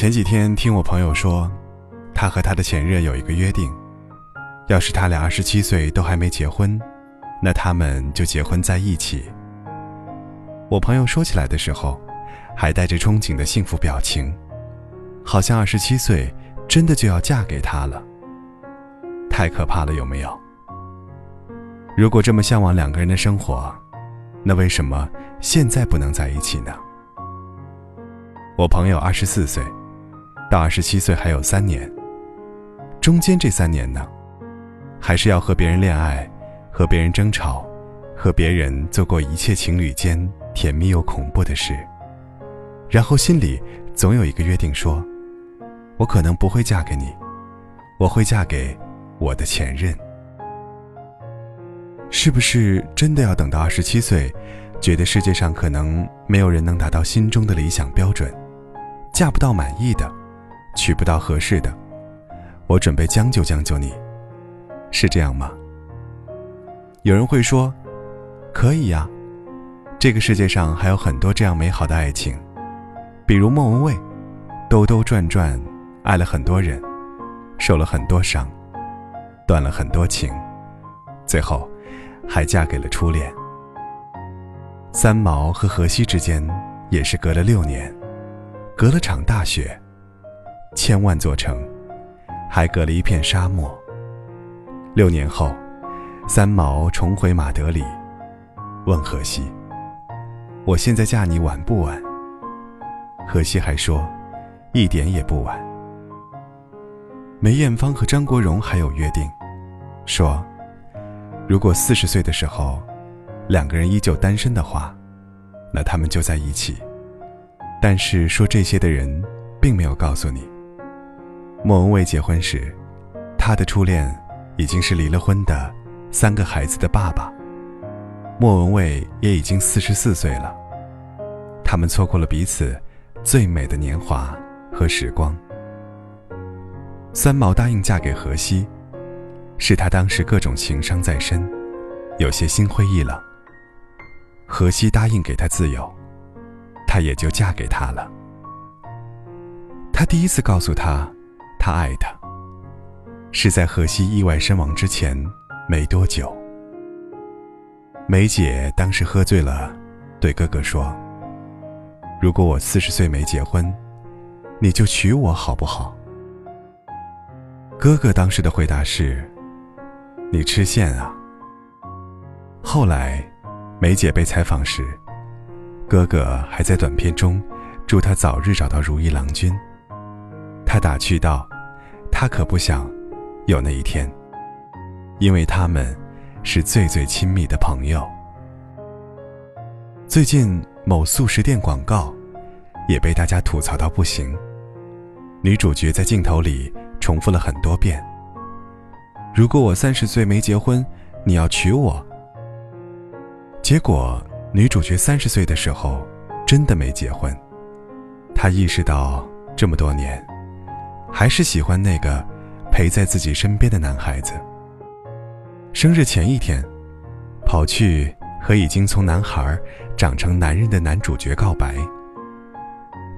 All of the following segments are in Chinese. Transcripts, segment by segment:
前几天听我朋友说，他和他的前任有一个约定，要是他俩二十七岁都还没结婚，那他们就结婚在一起。我朋友说起来的时候，还带着憧憬的幸福表情，好像二十七岁真的就要嫁给他了。太可怕了，有没有？如果这么向往两个人的生活，那为什么现在不能在一起呢？我朋友二十四岁，到二十七岁还有三年。中间这三年呢，还是要和别人恋爱，和别人争吵，和别人做过一切情侣间甜蜜又恐怖的事。然后心里总有一个约定，说：“我可能不会嫁给你，我会嫁给我的前任。”是不是真的要等到二十七岁，觉得世界上可能没有人能达到心中的理想标准？嫁不到满意的，娶不到合适的，我准备将就将就你，是这样吗？有人会说，可以呀，这个世界上还有很多这样美好的爱情，比如莫文蔚，兜兜转转，爱了很多人，受了很多伤，断了很多情，最后还嫁给了初恋。三毛和荷西之间也是隔了六年。隔了场大雪，千万座城，还隔了一片沙漠。六年后，三毛重回马德里，问荷西：“我现在嫁你晚不晚？”荷西还说：“一点也不晚。”梅艳芳和张国荣还有约定，说：“如果四十岁的时候，两个人依旧单身的话，那他们就在一起。”但是说这些的人，并没有告诉你，莫文蔚结婚时，她的初恋已经是离了婚的三个孩子的爸爸。莫文蔚也已经四十四岁了，他们错过了彼此最美的年华和时光。三毛答应嫁给荷西，是他当时各种情伤在身，有些心灰意冷。荷西答应给他自由。她也就嫁给他了。他第一次告诉他，他爱她，是在荷西意外身亡之前没多久。梅姐当时喝醉了，对哥哥说：“如果我四十岁没结婚，你就娶我好不好？”哥哥当时的回答是：“你吃线啊。”后来，梅姐被采访时。哥哥还在短片中祝他早日找到如意郎君。他打趣道：“他可不想有那一天，因为他们是最最亲密的朋友。”最近某速食店广告也被大家吐槽到不行。女主角在镜头里重复了很多遍：“如果我三十岁没结婚，你要娶我。”结果。女主角三十岁的时候，真的没结婚。她意识到这么多年，还是喜欢那个陪在自己身边的男孩子。生日前一天，跑去和已经从男孩长成男人的男主角告白。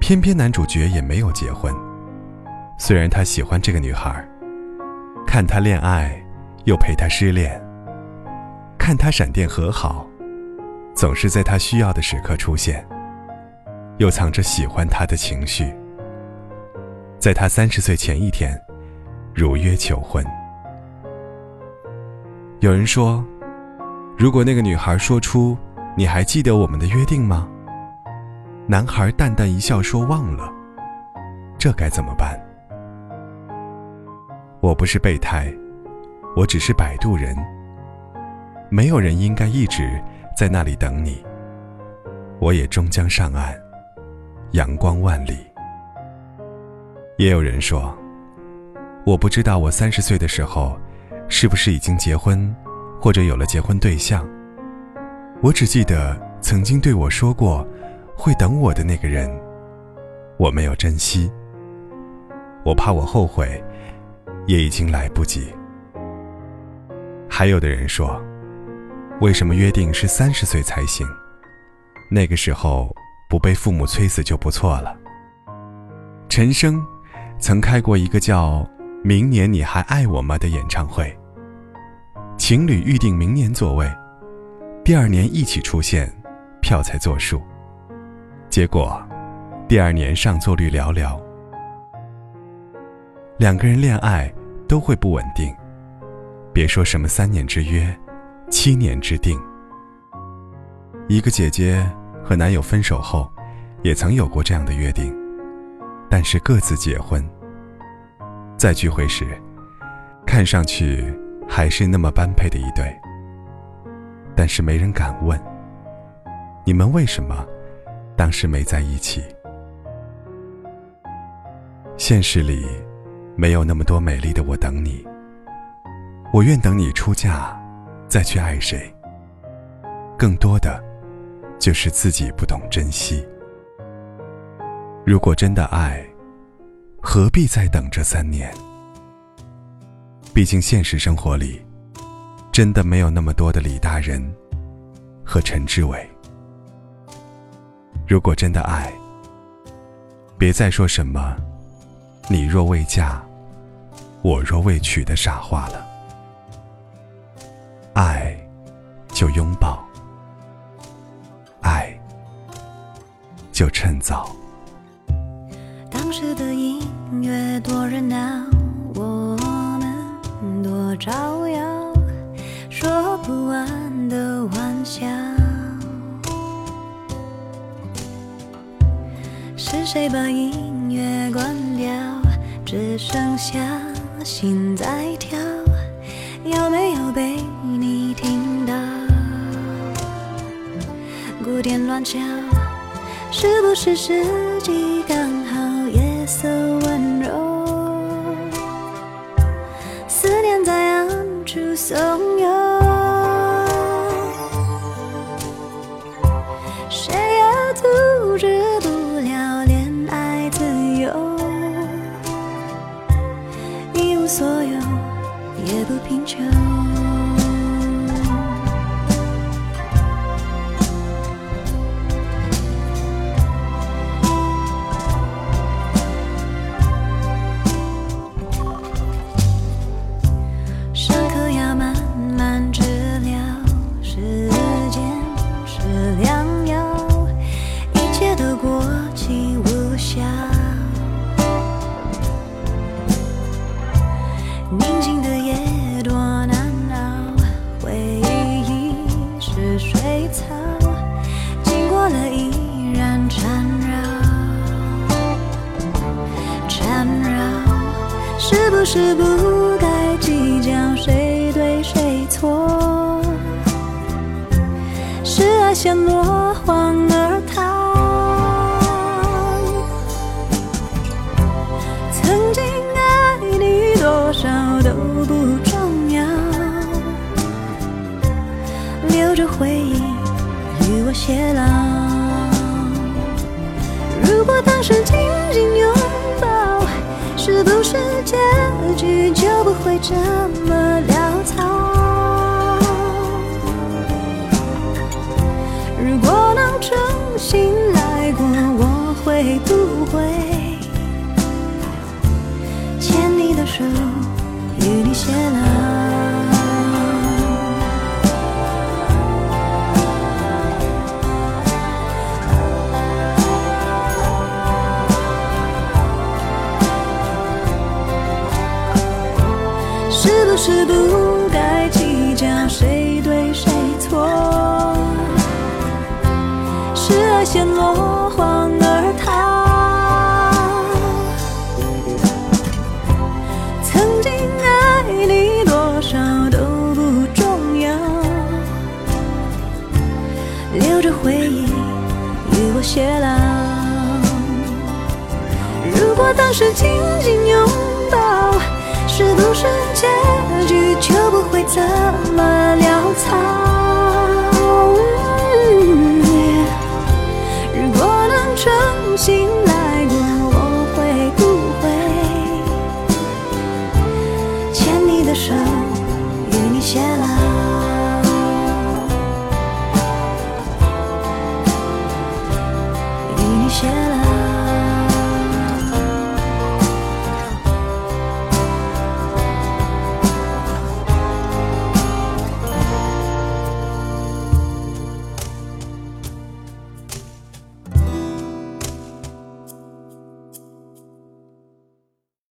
偏偏男主角也没有结婚。虽然他喜欢这个女孩，看他恋爱，又陪他失恋，看他闪电和好。总是在他需要的时刻出现，又藏着喜欢他的情绪。在他三十岁前一天，如约求婚。有人说，如果那个女孩说出“你还记得我们的约定吗？”男孩淡淡一笑说“忘了”，这该怎么办？我不是备胎，我只是摆渡人。没有人应该一直。在那里等你，我也终将上岸，阳光万里。也有人说，我不知道我三十岁的时候，是不是已经结婚，或者有了结婚对象。我只记得曾经对我说过，会等我的那个人，我没有珍惜。我怕我后悔，也已经来不及。还有的人说。为什么约定是三十岁才行？那个时候不被父母催死就不错了。陈升曾开过一个叫“明年你还爱我吗”的演唱会，情侣预定明年座位，第二年一起出现，票才作数。结果，第二年上座率寥寥。两个人恋爱都会不稳定，别说什么三年之约，七年之定。一个姐姐和男友分手后，也曾有过这样的约定，但是各自结婚。在聚会时，看上去还是那么般配的一对，但是没人敢问，你们为什么当时没在一起？现实里，没有那么多美丽的我等你。我愿等你出嫁，再去爱谁。更多的。就是自己不懂珍惜。如果真的爱，何必再等这三年？毕竟现实生活里，真的没有那么多的李大人和陈志伟。如果真的爱，别再说什么“你若未嫁，我若未娶”的傻话了。爱，就拥抱。爱就趁早。时的音乐多热闹，我们多招摇，说不完的玩笑。是谁把音乐关掉？只剩下心在跳，有没有被你听到？鼓点乱敲。是不是时机刚？色温柔，思念在暗处怂恿，是不是不该计较谁对谁错？是爱陷落荒而如果能重新来过，我会不会牵你的手，与你偕老？是不是不是爱先落荒而逃。曾经爱你多少都不重要，留着回忆与我偕老。如果当时紧紧拥抱。是不是结局就不会这么潦草？谢了